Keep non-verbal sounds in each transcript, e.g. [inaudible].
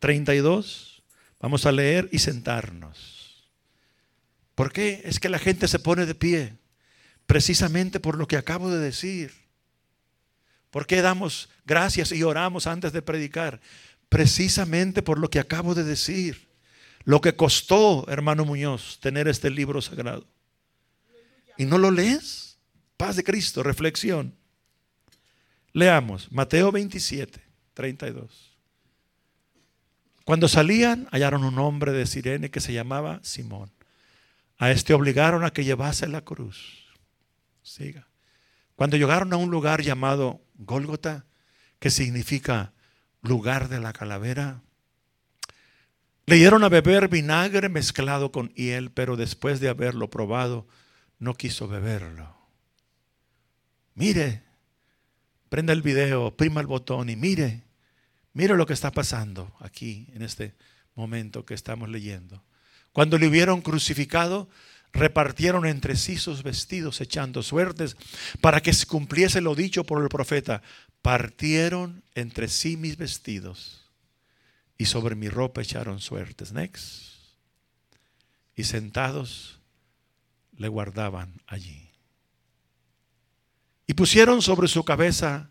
32. Vamos a leer y sentarnos. ¿Por qué? Es que la gente se pone de pie precisamente por lo que acabo de decir. ¿Por qué damos gracias y oramos antes de predicar? Precisamente por lo que acabo de decir. Lo que costó, hermano Muñoz, tener este libro sagrado. ¿Y no lo lees? Paz de Cristo, reflexión. Leamos Mateo 27, 32. Cuando salían, hallaron un hombre de Sirene que se llamaba Simón. A este obligaron a que llevase la cruz. Siga. Cuando llegaron a un lugar llamado Gólgota, que significa lugar de la calavera, le dieron a beber vinagre mezclado con hiel, pero después de haberlo probado, no quiso beberlo. Mire, prenda el video, prima el botón y mire, mire lo que está pasando aquí en este momento que estamos leyendo. Cuando le hubieron crucificado, repartieron entre sí sus vestidos echando suertes para que se cumpliese lo dicho por el profeta. Partieron entre sí mis vestidos y sobre mi ropa echaron suertes. Next. Y sentados le guardaban allí. Y pusieron sobre su cabeza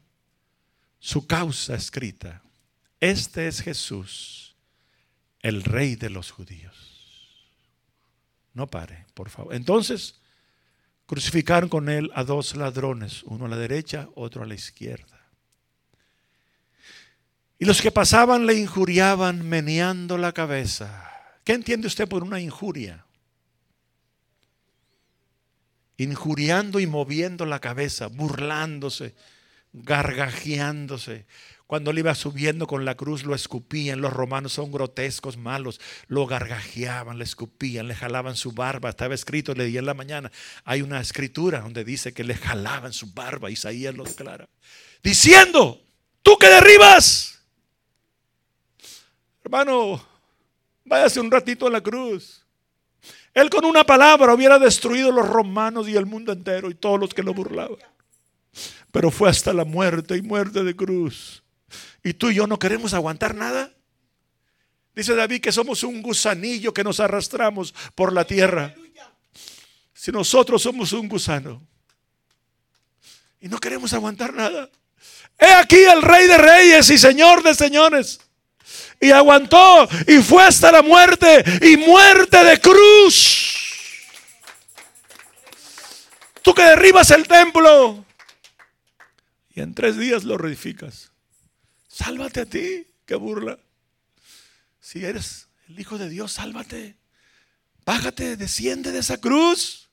su causa escrita. Este es Jesús, el rey de los judíos. No pare, por favor. Entonces, crucificaron con él a dos ladrones, uno a la derecha, otro a la izquierda. Y los que pasaban le injuriaban meneando la cabeza. ¿Qué entiende usted por una injuria? Injuriando y moviendo la cabeza, burlándose, gargajeándose. Cuando él iba subiendo con la cruz lo escupían. Los romanos son grotescos, malos. Lo gargajeaban, le escupían, le jalaban su barba. Estaba escrito, leí en la mañana. Hay una escritura donde dice que le jalaban su barba. Isaías lo declara. Diciendo, tú que derribas. Hermano, váyase un ratito a la cruz. Él con una palabra hubiera destruido los romanos y el mundo entero y todos los que lo burlaban. Pero fue hasta la muerte y muerte de cruz y tú y yo no queremos aguantar nada. Dice David que somos un gusanillo que nos arrastramos por la tierra. Si nosotros somos un gusano y no queremos aguantar nada. He aquí el rey de reyes y señor de señores. Y aguantó y fue hasta la muerte y muerte de cruz. Tú que derribas el templo y en tres días lo reedificas. Sálvate a ti, qué burla. Si eres el Hijo de Dios, sálvate. Bájate, desciende de esa cruz.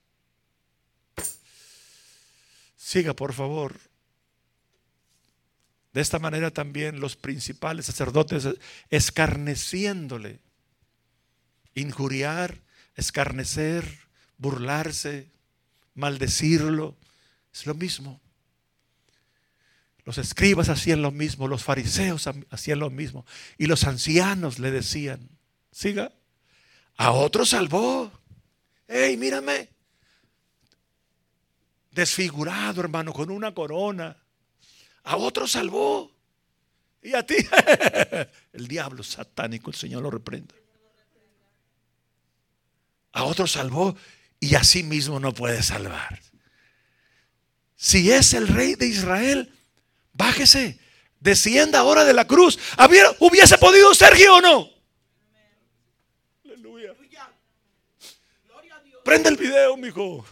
Siga, por favor. De esta manera también los principales sacerdotes escarneciéndole, injuriar, escarnecer, burlarse, maldecirlo, es lo mismo. Los escribas hacían lo mismo, los fariseos hacían lo mismo. Y los ancianos le decían, siga, a otro salvó. Hey, mírame. Desfigurado, hermano, con una corona. A otro salvó. Y a ti, [laughs] el diablo satánico, el Señor lo reprenda. A otro salvó y a sí mismo no puede salvar. Si es el rey de Israel, Bájese, descienda ahora de la cruz. ¿Hubiese podido Sergio o no? Aleluya. Prende el video, mijo.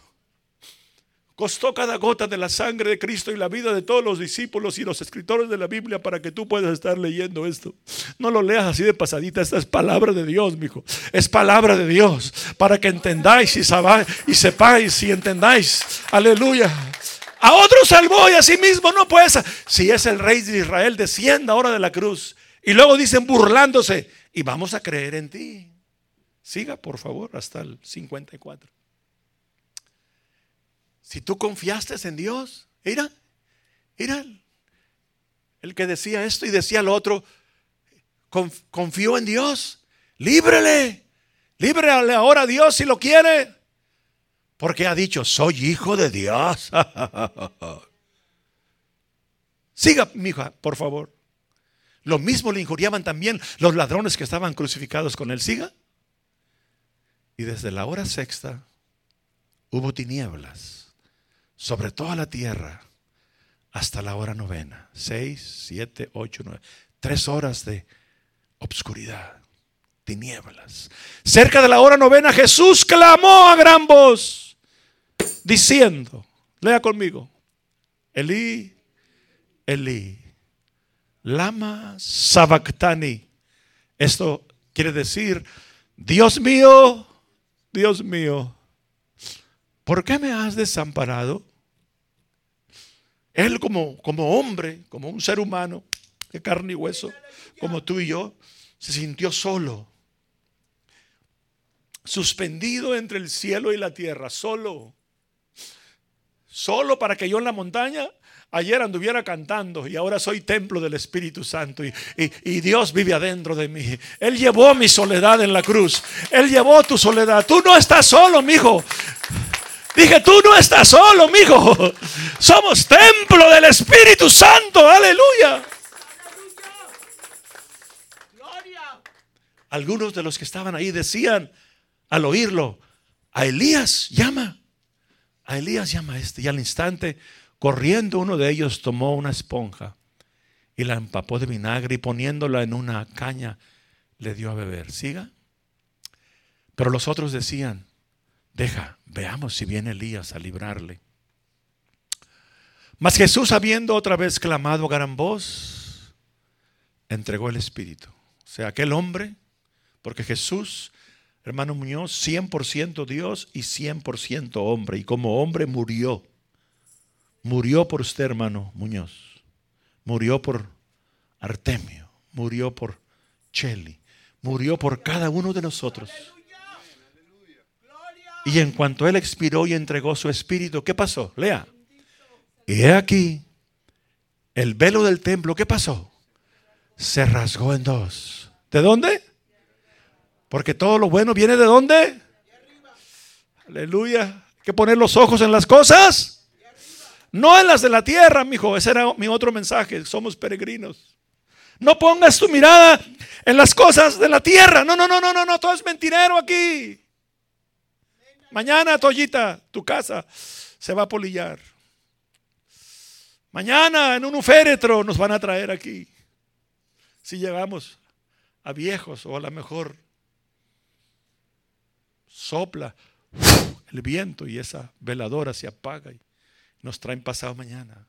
Costó cada gota de la sangre de Cristo y la vida de todos los discípulos y los escritores de la Biblia para que tú puedas estar leyendo esto. No lo leas así de pasadita, esta es palabra de Dios, mijo. Es palabra de Dios para que entendáis y, y sepáis y entendáis. Aleluya. A otro salvó y a sí mismo no puede. Si es el rey de Israel, descienda ahora de la cruz. Y luego dicen burlándose, y vamos a creer en ti. Siga, por favor, hasta el 54. Si tú confiaste en Dios, mira, mira, el que decía esto y decía lo otro, confió en Dios, líbrele, líbrele ahora a Dios si lo quiere. Porque ha dicho, soy hijo de Dios. [laughs] Siga, mi hija, por favor. Lo mismo le injuriaban también los ladrones que estaban crucificados con él. Siga. Y desde la hora sexta hubo tinieblas sobre toda la tierra hasta la hora novena. Seis, siete, ocho, nueve. Tres horas de obscuridad, tinieblas. Cerca de la hora novena Jesús clamó a gran voz, diciendo, lea conmigo, Elí, Elí, lama sabactani. Esto quiere decir, Dios mío, Dios mío, ¿por qué me has desamparado? Él como, como hombre, como un ser humano, de carne y hueso, como tú y yo, se sintió solo, suspendido entre el cielo y la tierra, solo, solo para que yo en la montaña ayer anduviera cantando y ahora soy templo del Espíritu Santo y, y, Dios vive adentro de mí. Él llevó mi soledad en la cruz. Él llevó tu soledad. Tú no estás solo, mi hijo. Dije, tú no estás solo, mi hijo. Somos templo del Espíritu Santo. Aleluya. Algunos de los que estaban ahí decían al oírlo, a Elías llama. A Elías llama este. Y al instante Corriendo uno de ellos tomó una esponja y la empapó de vinagre y poniéndola en una caña le dio a beber. Siga. Pero los otros decían, deja, veamos si viene Elías a librarle. Mas Jesús, habiendo otra vez clamado a gran voz, entregó el Espíritu. O sea, aquel hombre, porque Jesús, hermano Muñoz, 100% Dios y 100% hombre, y como hombre murió Murió por usted, hermano Muñoz. Murió por Artemio. Murió por Cheli. Murió por cada uno de nosotros. Y en cuanto Él expiró y entregó su espíritu, ¿qué pasó? Lea. Y he aquí, el velo del templo, ¿qué pasó? Se rasgó en dos. ¿De dónde? Porque todo lo bueno viene de dónde? Aleluya. Hay que poner los ojos en las cosas no en las de la tierra, mi hijo. Ese era mi otro mensaje. Somos peregrinos. No pongas tu mirada en las cosas de la tierra. No, no, no, no, no, no. Todo es mentirero aquí. Mañana, Toyita, tu casa se va a polillar. Mañana en un féretro nos van a traer aquí. Si llegamos a viejos o a lo mejor sopla el viento y esa veladora se apaga nos traen pasado mañana.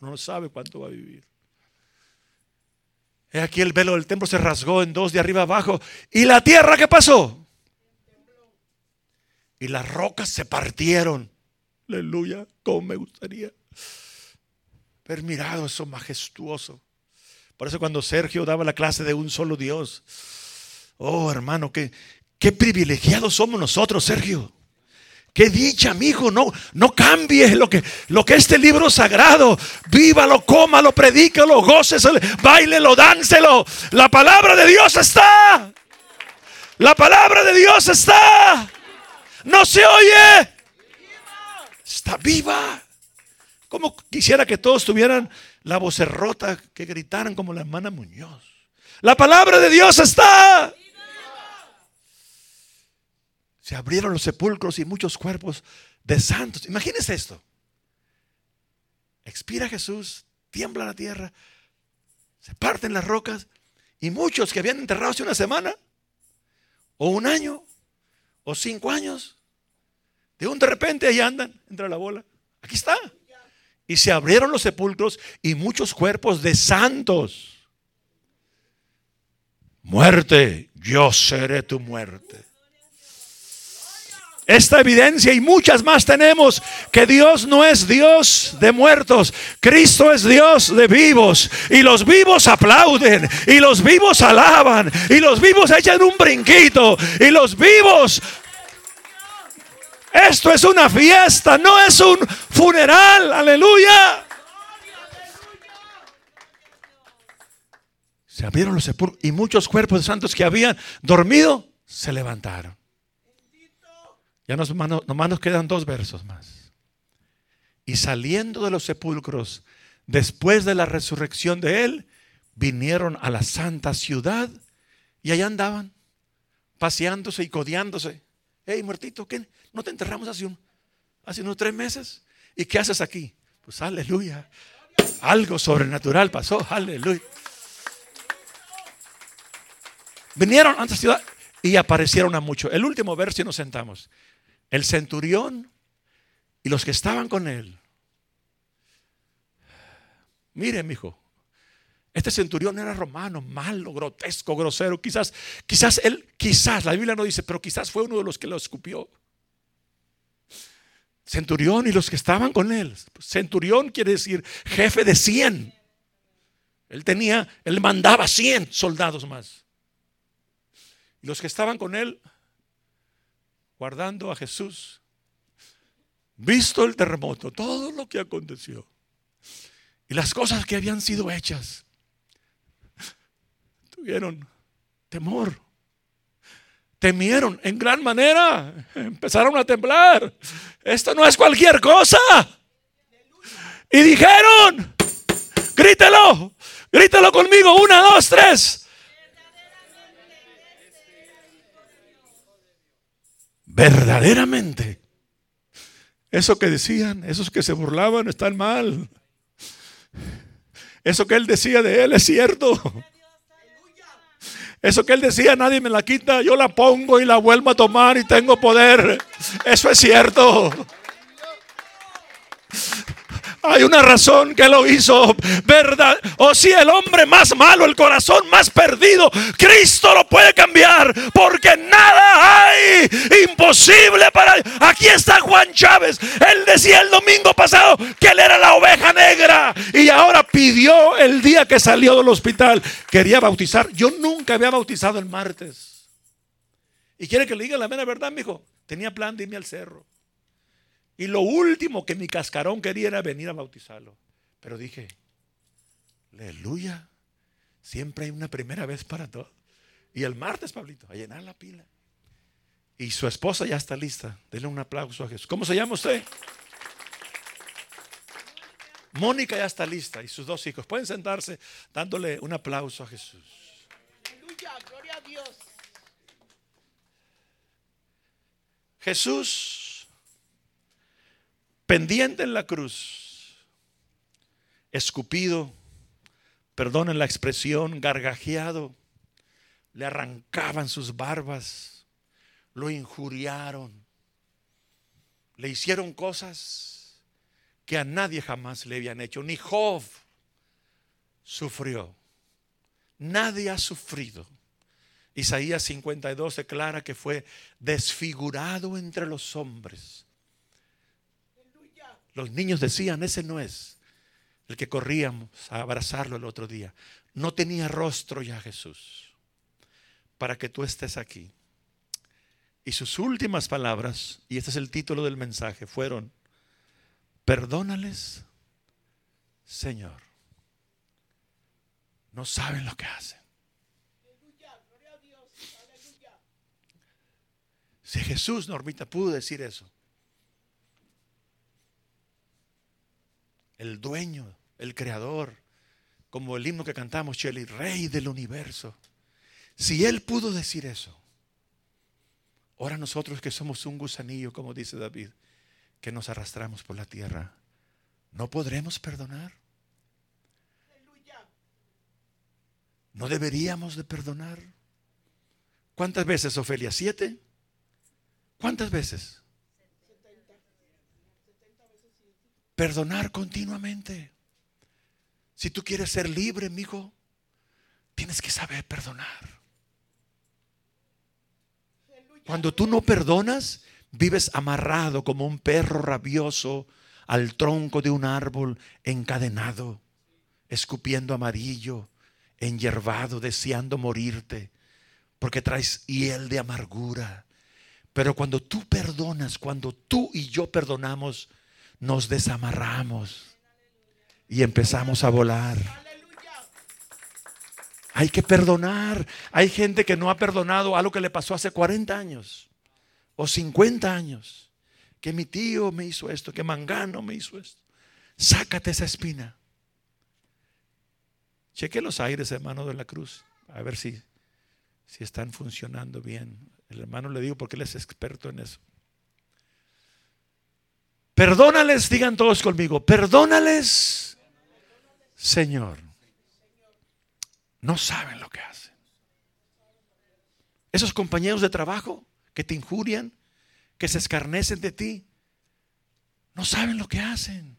Uno no sabe cuánto va a vivir. He aquí el velo del templo se rasgó en dos de arriba abajo. ¿Y la tierra qué pasó? Y las rocas se partieron. Aleluya, cómo me gustaría haber mirado eso majestuoso. Por eso cuando Sergio daba la clase de un solo Dios, oh hermano, qué, qué privilegiados somos nosotros, Sergio. Qué dicha, amigo, no, no cambie lo que, lo que este libro sagrado, vívalo, cómalo, predícalo, góceselo, bailelo, dánselo. La palabra de Dios está. La palabra de Dios está. No se oye. Está viva. Como quisiera que todos tuvieran la voz rota, que gritaran como la hermana Muñoz. La palabra de Dios está. Se abrieron los sepulcros y muchos cuerpos de santos. Imagínense esto. Expira Jesús, tiembla la tierra, se parten las rocas y muchos que habían enterrado hace una semana, o un año, o cinco años, de un de repente ahí andan, entra la bola. Aquí está. Y se abrieron los sepulcros y muchos cuerpos de santos. Muerte, yo seré tu muerte esta evidencia y muchas más tenemos que Dios no es Dios de muertos, Cristo es Dios de vivos y los vivos aplauden y los vivos alaban y los vivos echan un brinquito y los vivos esto es una fiesta, no es un funeral, aleluya. Se abrieron los sepulcros y muchos cuerpos de santos que habían dormido se levantaron. Ya nos, nomás nos quedan dos versos más. Y saliendo de los sepulcros, después de la resurrección de él, vinieron a la santa ciudad y allá andaban, paseándose y codeándose. Hey, muertito, ¿qué? ¿No te enterramos hace, hace unos tres meses? ¿Y qué haces aquí? Pues aleluya. Algo sobrenatural pasó, aleluya. Vinieron a esta ciudad y aparecieron a muchos. El último verso y nos sentamos. El centurión y los que estaban con él. Mire, mi hijo, este centurión era romano, malo, grotesco, grosero. Quizás, quizás él, quizás, la Biblia no dice, pero quizás fue uno de los que lo escupió. Centurión y los que estaban con él. Centurión quiere decir jefe de 100. Él tenía, él mandaba 100 soldados más. Y los que estaban con él, guardando a Jesús, visto el terremoto, todo lo que aconteció y las cosas que habían sido hechas, tuvieron temor. Temieron en gran manera. Empezaron a temblar. Esto no es cualquier cosa. Y dijeron, grítelo, grítelo conmigo, una, dos, tres. Verdaderamente. Eso que decían, esos que se burlaban están mal. Eso que él decía de él es cierto. Eso que él decía, nadie me la quita, yo la pongo y la vuelvo a tomar y tengo poder. Eso es cierto. Hay una razón que lo hizo, ¿verdad? O si el hombre más malo, el corazón más perdido, Cristo lo puede cambiar, porque nada hay imposible para. Aquí está Juan Chávez. Él decía el domingo pasado que él era la oveja negra y ahora pidió el día que salió del hospital. Quería bautizar. Yo nunca había bautizado el martes. Y quiere que le diga la mera verdad, mi hijo. Tenía plan de irme al cerro. Y lo último que mi cascarón quería era venir a bautizarlo. Pero dije, aleluya, siempre hay una primera vez para todo. Y el martes, Pablito, a llenar la pila. Y su esposa ya está lista. Denle un aplauso a Jesús. ¿Cómo se llama usted? Mónica ya está lista y sus dos hijos. Pueden sentarse dándole un aplauso a Jesús. Aleluya, gloria a Dios. Jesús pendiente en la cruz, escupido, perdonen la expresión, gargajeado, le arrancaban sus barbas, lo injuriaron, le hicieron cosas que a nadie jamás le habían hecho, ni Job sufrió, nadie ha sufrido. Isaías 52 declara que fue desfigurado entre los hombres los niños decían, ese no es el que corríamos a abrazarlo el otro día. No tenía rostro ya Jesús para que tú estés aquí. Y sus últimas palabras, y este es el título del mensaje, fueron, perdónales, Señor. No saben lo que hacen. Si Jesús, Normita, pudo decir eso, el dueño, el creador, como el himno que cantamos, Shelly, rey del universo. Si Él pudo decir eso, ahora nosotros que somos un gusanillo, como dice David, que nos arrastramos por la tierra, ¿no podremos perdonar? ¿No deberíamos de perdonar? ¿Cuántas veces, Ofelia? ¿Siete? ¿Cuántas veces? Perdonar continuamente. Si tú quieres ser libre, amigo, tienes que saber perdonar. Cuando tú no perdonas, vives amarrado como un perro rabioso al tronco de un árbol encadenado, escupiendo amarillo, enyerbado, deseando morirte, porque traes hiel de amargura. Pero cuando tú perdonas, cuando tú y yo perdonamos, nos desamarramos y empezamos a volar. Hay que perdonar. Hay gente que no ha perdonado algo que le pasó hace 40 años o 50 años. Que mi tío me hizo esto, que Mangano me hizo esto. Sácate esa espina. Cheque los aires, hermano de la cruz, a ver si, si están funcionando bien. El hermano le digo porque él es experto en eso. Perdónales, digan todos conmigo, perdónales, Señor. No saben lo que hacen. Esos compañeros de trabajo que te injurian, que se escarnecen de ti, no saben lo que hacen.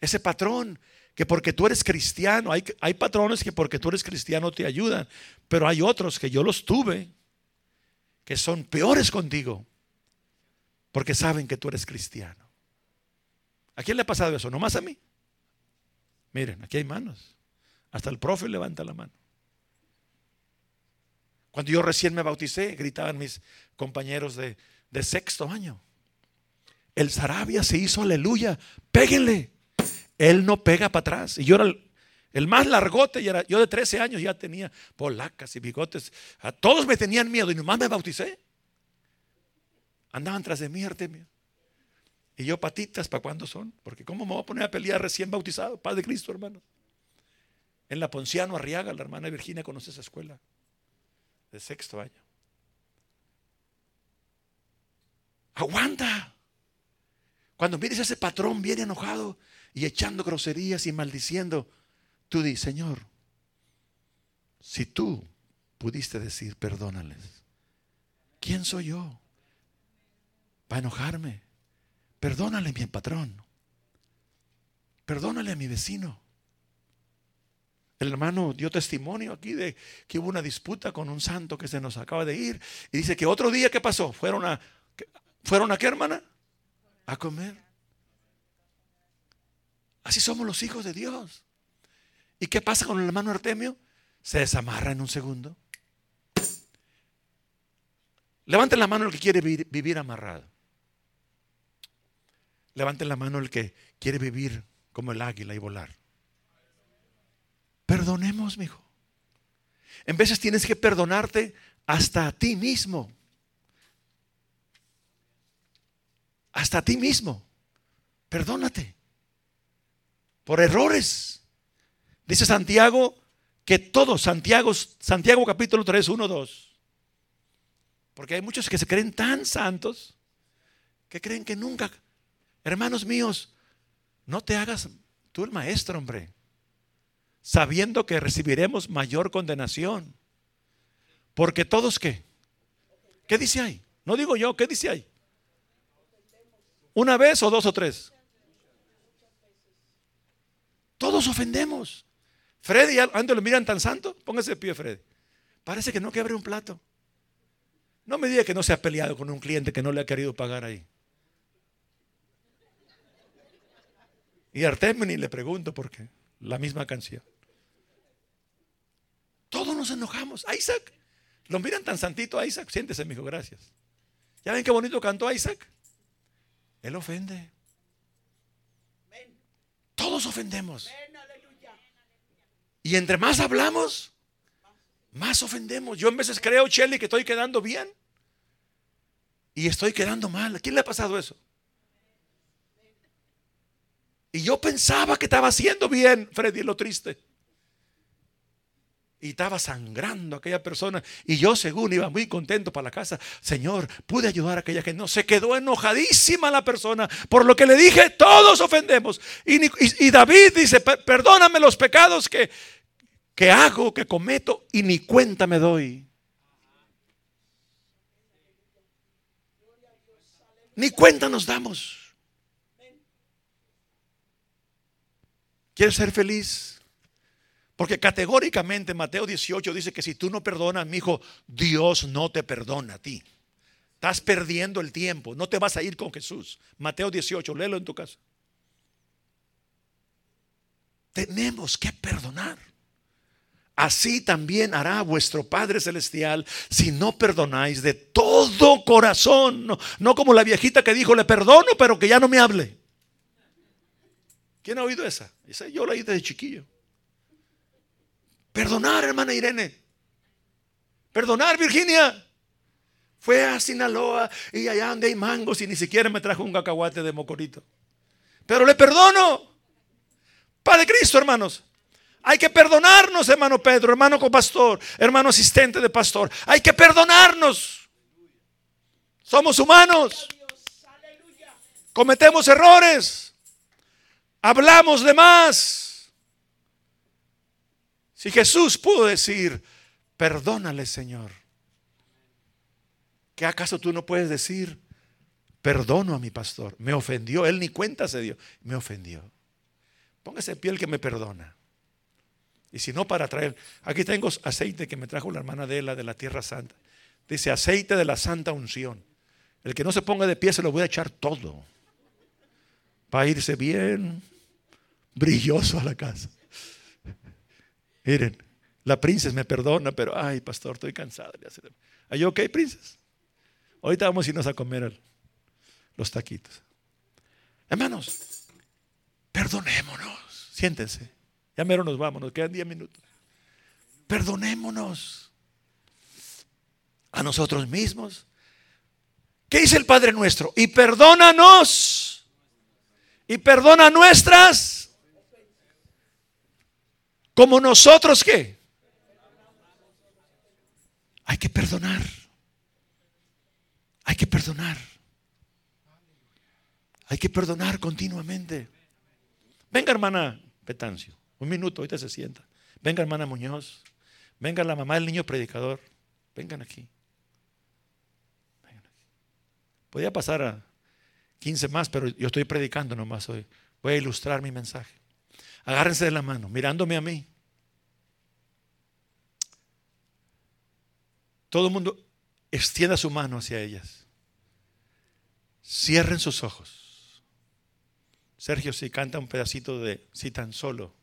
Ese patrón que porque tú eres cristiano, hay, hay patrones que porque tú eres cristiano te ayudan, pero hay otros que yo los tuve, que son peores contigo, porque saben que tú eres cristiano. ¿A quién le ha pasado eso? ¿Nomás a mí? Miren, aquí hay manos. Hasta el profe levanta la mano. Cuando yo recién me bauticé, gritaban mis compañeros de, sexto año. El Sarabia se hizo aleluya, péguenle. Él no pega para atrás. Y yo era el, más largote, y era, yo de 13 años ya tenía polacas y bigotes. A todos me tenían miedo y nomás me bauticé. Andaban tras de mí, Artemio. Y yo patitas, ¿para cuándo son? Porque ¿cómo me voy a poner a pelear recién bautizado? Padre Cristo, hermano. En la Ponciano Arriaga, la hermana Virginia conoce esa escuela de sexto año. Aguanta. Cuando mires a ese patrón bien enojado y echando groserías y maldiciendo, tú di, Señor, si tú pudiste decir, perdónales, ¿quién soy yo? Para enojarme. Perdónale mi patrón. Perdónale a mi vecino. El hermano dio testimonio aquí de que hubo una disputa con un santo que se nos acaba de ir. Y dice que otro día, ¿qué pasó? Fueron a, ¿fueron a qué, hermana? A comer. Así somos los hijos de Dios. ¿Y qué pasa con el hermano Artemio? Se desamarra en un segundo. Levanten la mano el que quiere vivir, amarrado. Levanten la mano el que quiere vivir como el águila y volar. Perdonemos, mi hijo. En veces tienes que perdonarte hasta a ti mismo. Hasta a ti mismo. Perdónate. Por errores. Dice Santiago que todos, Santiago, Santiago capítulo 3, 1, 2. Porque hay muchos que se creen tan santos que creen que nunca, hermanos míos, no te hagas tú el maestro, hombre sabiendo que recibiremos mayor condenación. Porque todos qué? ¿Qué dice ahí? No digo yo, ¿qué dice ahí? ¿Una vez o dos o tres? Todos ofendemos. Freddy, ¿ando lo miran tan santo? Póngase de pie, Freddy. Parece que no quebre un plato. No me diga que no se ha peleado con un cliente que no le ha querido pagar ahí. Y Artemio le pregunto por qué. La misma canción. Todos nos enojamos. Isaac, lo miran tan santito a Isaac. Siéntese, hijo, gracias. ¿Ya ven qué bonito cantó Isaac? Él ofende. Todos ofendemos. Y entre más hablamos, más ofendemos. Yo en veces creo, Shelly, que estoy quedando bien. Y estoy quedando mal. ¿A quién le ha pasado eso? Y yo pensaba que estaba haciendo bien, Freddy, lo triste y estaba sangrando aquella persona. Y yo, según iba muy contento para la casa, Señor, pude ayudar a aquella que no se quedó enojadísima la persona por lo que le dije. Todos ofendemos. Y, David dice: Perdóname los pecados que, que hago, que cometo, y ni cuenta me doy. Ni cuenta nos damos. ¿Quieres ser feliz? Porque categóricamente Mateo 18 dice que si tú no perdonas, mi hijo, Dios no te perdona a ti. Estás perdiendo el tiempo, no te vas a ir con Jesús. Mateo 18, léelo en tu casa. Tenemos que perdonar. Así también hará vuestro Padre Celestial si no perdonáis de todo corazón. No, no, como la viejita que dijo, le perdono, pero que ya no me hable. ¿Quién ha oído esa? Esa yo la oí desde chiquillo. Perdonar, hermana Irene. Perdonar, Virginia. Fue a Sinaloa y allá donde hay mangos y ni siquiera me trajo un cacahuate de mocorito. Pero le perdono. Padre Cristo, hermanos. Hay que perdonarnos, hermano Pedro, hermano copastor, hermano asistente de pastor. Hay que perdonarnos. Somos humanos. Cometemos errores. Hablamos de más. Si Jesús pudo decir, perdónale, Señor. ¿Qué acaso tú no puedes decir, perdono a mi pastor? Me ofendió, él ni cuenta se dio, me ofendió. Póngase piel que me perdona. Y si no, para traer. Aquí tengo aceite que me trajo la hermana de la de la Tierra Santa. Dice aceite de la santa unción. El que no se ponga de pie se lo voy a echar todo. Para irse bien brilloso a la casa. Miren, la princesa me perdona, pero ay, pastor, estoy cansada. ¿Are ok, princesa? Ahorita vamos a irnos a comer los taquitos. Hermanos, perdonémonos. Siéntense. Ya mero nos vamos, nos quedan 10 minutos. Perdonémonos a nosotros mismos. ¿Qué dice el Padre nuestro? Y perdónanos. Y perdona nuestras. Como nosotros qué? Hay que perdonar. Hay que perdonar. Hay que perdonar continuamente. Venga, hermana Petancio, un minuto, ahorita se sienta. Venga, hermana Muñoz. Venga la mamá del niño predicador. Vengan aquí. Vengan aquí. Podía pasar a 15 más, pero yo estoy predicando nomás hoy. Voy a ilustrar mi mensaje. Agárrense de la mano, mirándome a mí. Todo el mundo extienda su mano hacia ellas. Cierren sus ojos. Sergio, si canta un pedacito de si tan solo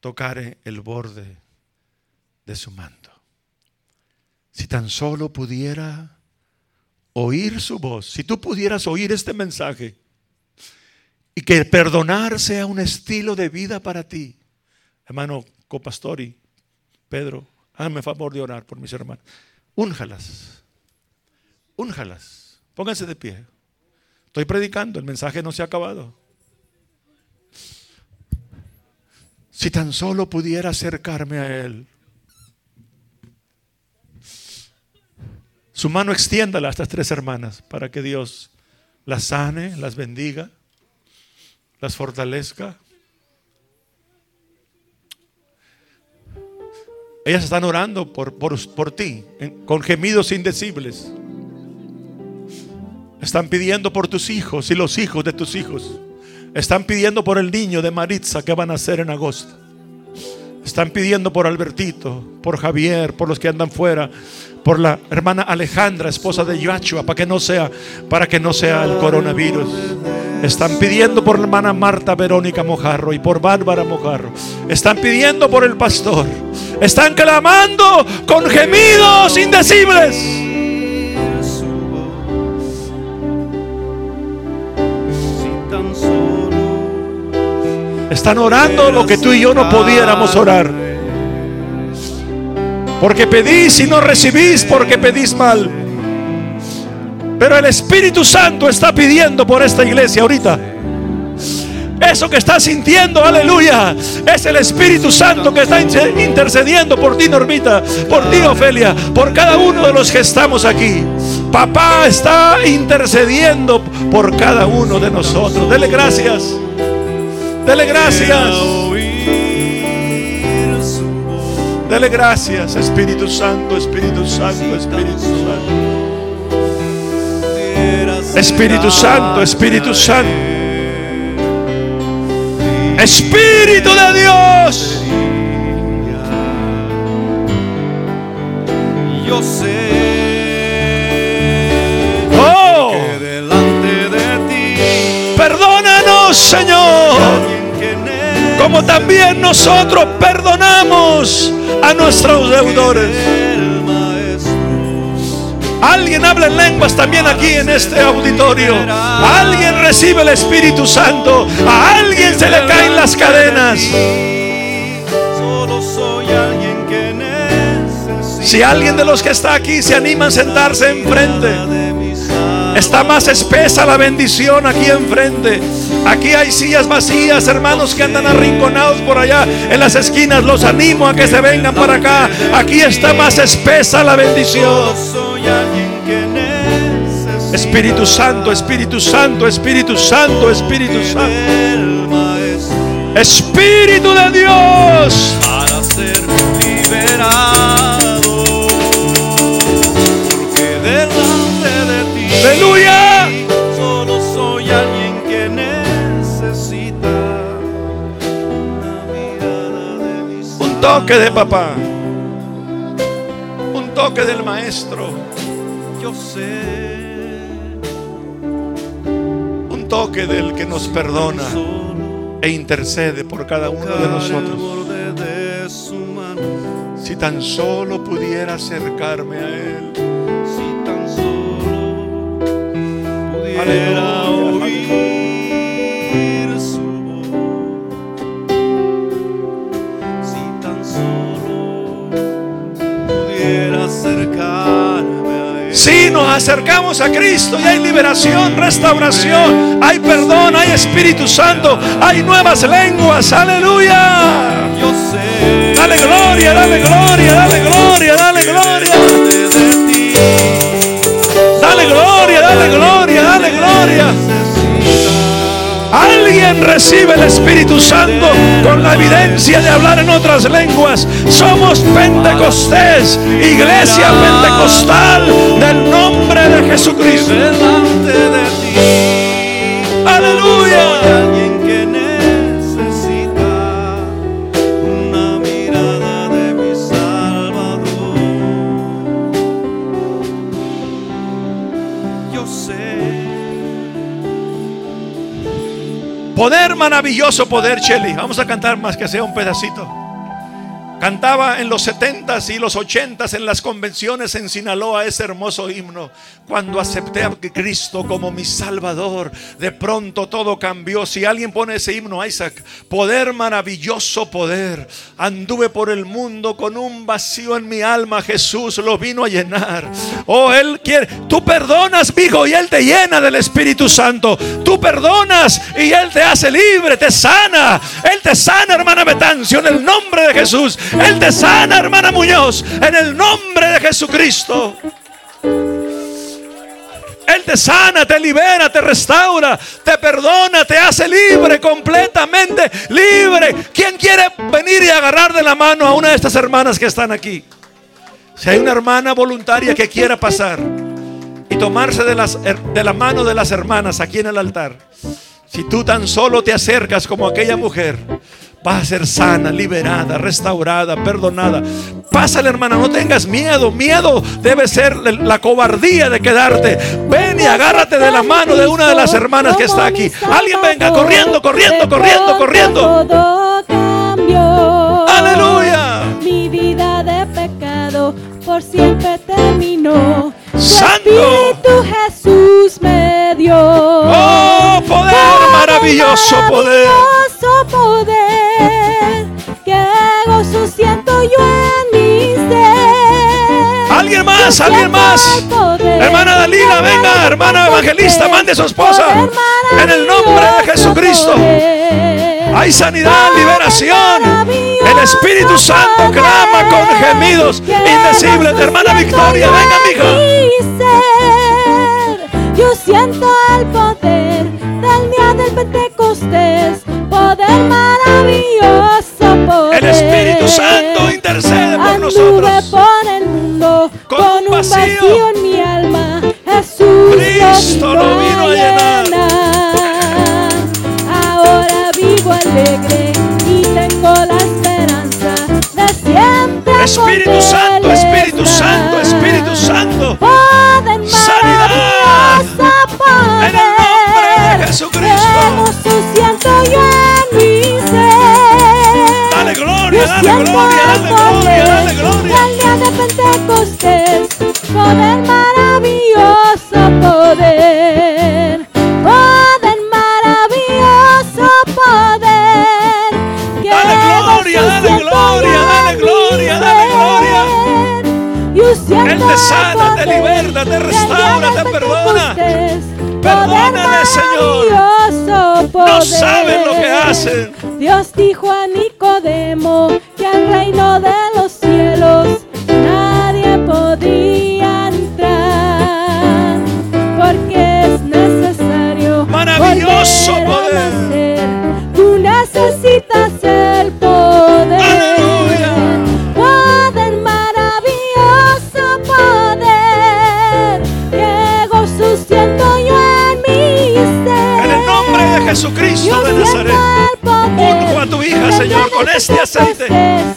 tocare el borde de su manto. Si tan solo pudiera oír su voz, si tú pudieras oír este mensaje y que perdonar sea un estilo de vida para ti, hermano copastori, Pedro, Háganme favor de orar por mis hermanos. Únjalas. Únjalas. Pónganse de pie. Estoy predicando, el mensaje no se ha acabado. Si tan solo pudiera acercarme a Él. Su mano extiéndala a estas tres hermanas para que Dios las sane, las bendiga, las fortalezca. Ellas están orando por, por, ti con gemidos indecibles. Están pidiendo por tus hijos y los hijos de tus hijos. Están pidiendo por el niño de Maritza que van a nacer en agosto. Están pidiendo por Albertito, por Javier, por los que andan fuera, por la hermana Alejandra, esposa de Yoachua, para que no sea, para que no sea el coronavirus. Están pidiendo por la hermana Marta Verónica Mojarro y por Bárbara Mojarro. Están pidiendo por el pastor. Están clamando con gemidos indecibles. Están orando lo que tú y yo no pudiéramos orar. Porque pedís y no recibís porque pedís mal. Pero el Espíritu Santo está pidiendo por esta iglesia ahorita. Eso que estás sintiendo, aleluya, es el Espíritu Santo que está intercediendo por ti, Normita, por ti, Ofelia, por cada uno de los que estamos aquí. Papá está intercediendo por cada uno de nosotros. Dele gracias. Dele gracias. Dele gracias, Espíritu Santo, Espíritu Santo, Espíritu Santo. Espíritu Santo, Espíritu Santo. Espíritu de Dios. Yo sé oh. que delante de ti. Perdónanos, Señor. Como también nosotros perdonamos a nuestros deudores. Alguien habla en lenguas también aquí en este auditorio. Alguien recibe el Espíritu Santo. A alguien se le caen las cadenas. Si alguien de los que está aquí se anima a sentarse enfrente, está más espesa la bendición aquí enfrente. Aquí hay sillas vacías, hermanos que andan arrinconados por allá en las esquinas. Los animo a que se vengan para acá. Aquí está más espesa la bendición. Espíritu Santo, Espíritu Santo, Espíritu Santo, Espíritu Santo. Espíritu de Dios. Para ser liberado. Porque delante de ti. Aleluya. Solo soy alguien que necesita Un toque de papá. Un toque del maestro. Yo sé. Toque del que nos perdona e intercede por cada uno de nosotros. Si tan solo pudiera acercarme a Él. Si tan solo pudiera oír su voz. Si tan solo pudiera acercarme nos acercamos a Cristo y hay liberación, restauración, hay perdón, hay Espíritu Santo, hay nuevas lenguas. Aleluya. Dale gloria, dale gloria, dale gloria, dale gloria. Dale gloria, dale gloria, dale gloria. Alguien recibe el Espíritu Santo con la evidencia de hablar en otras lenguas. Somos Pentecostés, iglesia pentecostal del nombre de Jesucristo. Maravilloso, poder, Shelly. Vamos a cantar más que sea un pedacito. Cantaba en los 70s y los 80s en las convenciones en Sinaloa ese hermoso himno. Cuando acepté a Cristo como mi Salvador, de pronto todo cambió. Si alguien pone ese himno, Isaac, poder maravilloso, poder. Anduve por el mundo con un vacío en mi alma. Jesús lo vino a llenar. Oh, Él quiere. Tú perdonas, hijo, y Él te llena del Espíritu Santo. Tú perdonas y Él te hace libre, te sana. Él te sana, hermana Betancio, en el nombre de Jesús. Él te sana, hermana Muñoz, en el nombre de Jesucristo. Él te sana, te libera, te restaura, te perdona, te hace libre, completamente libre. ¿Quién quiere venir y agarrar de la mano a una de estas hermanas que están aquí? Si hay una hermana voluntaria que quiera pasar y tomarse de, las, de la mano de las hermanas aquí en el altar, si tú tan solo te acercas como aquella mujer, vas a ser sana, liberada, restaurada, perdonada. Pásale, hermana, no tengas miedo. Miedo debe ser la cobardía de quedarte. Ven y agárrate de la mano de una de las hermanas que está aquí. Alguien venga corriendo, corriendo, corriendo, corriendo. Todo cambió. Aleluya. Mi vida de pecado por siempre terminó. Tu Santo. Espíritu Jesús me dio. Oh, poder, maravilloso poder. Maravilloso poder. Más, alguien más. Hermana Dalila, venga, hermana evangelista, mande a su esposa. En el nombre de Jesucristo. Hay sanidad, liberación. El Espíritu Santo clama con gemidos indecibles. Hermana Victoria, venga, mija. Yo siento el poder del día del Pentecostés, poder maravilloso, poder. El Espíritu Santo intercede por nosotros. Un un vacío.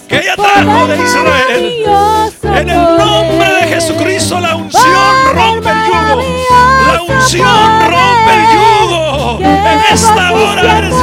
Que ella trajo de Israel. En el nombre de. Jesucristo, la unción rompe el yugo. La unción rompe el yugo. En esta hora eres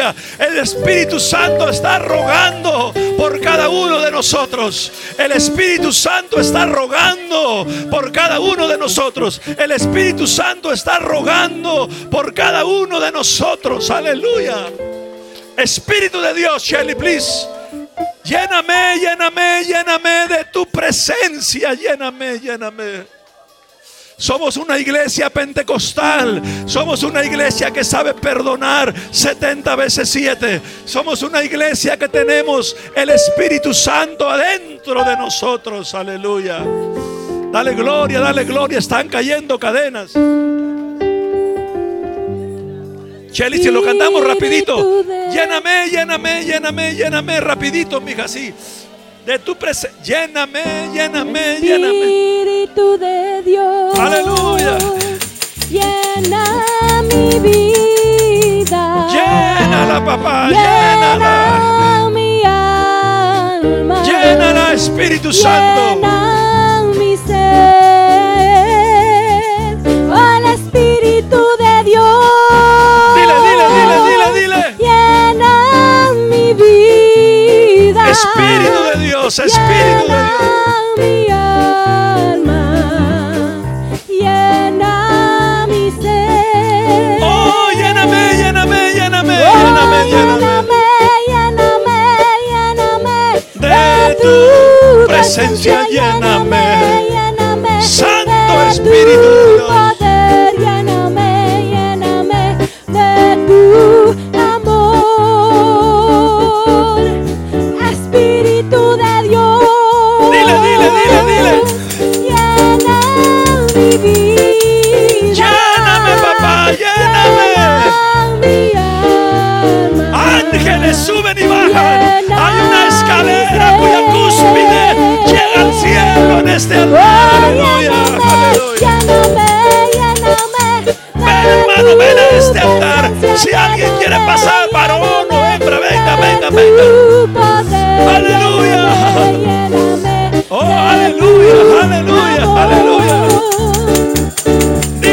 El Espíritu Santo está rogando por cada uno de nosotros. El Espíritu Santo está rogando por cada uno de nosotros. El Espíritu Santo está rogando por cada uno de nosotros. Aleluya. Espíritu de Dios, Shelly, please. Lléname, lléname, lléname de tu presencia. Lléname, lléname. Somos una iglesia pentecostal. Somos una iglesia que sabe perdonar 70 veces 7. Somos una iglesia que tenemos el Espíritu Santo adentro de nosotros. Aleluya. Dale gloria, dale gloria. Están cayendo cadenas. Shelly, si lo cantamos rapidito. Lléname, lléname, lléname, lléname rapidito, mija, sí. De tu presencia. Lléname, lléname, lléname. Espíritu de Dios. Aleluya. Llena mi vida. Llénala, papá, llénala. Llena mi alma. Llénala, Espíritu Santo. Llena mi ser. Espíritu de Dios, Espíritu de Dios.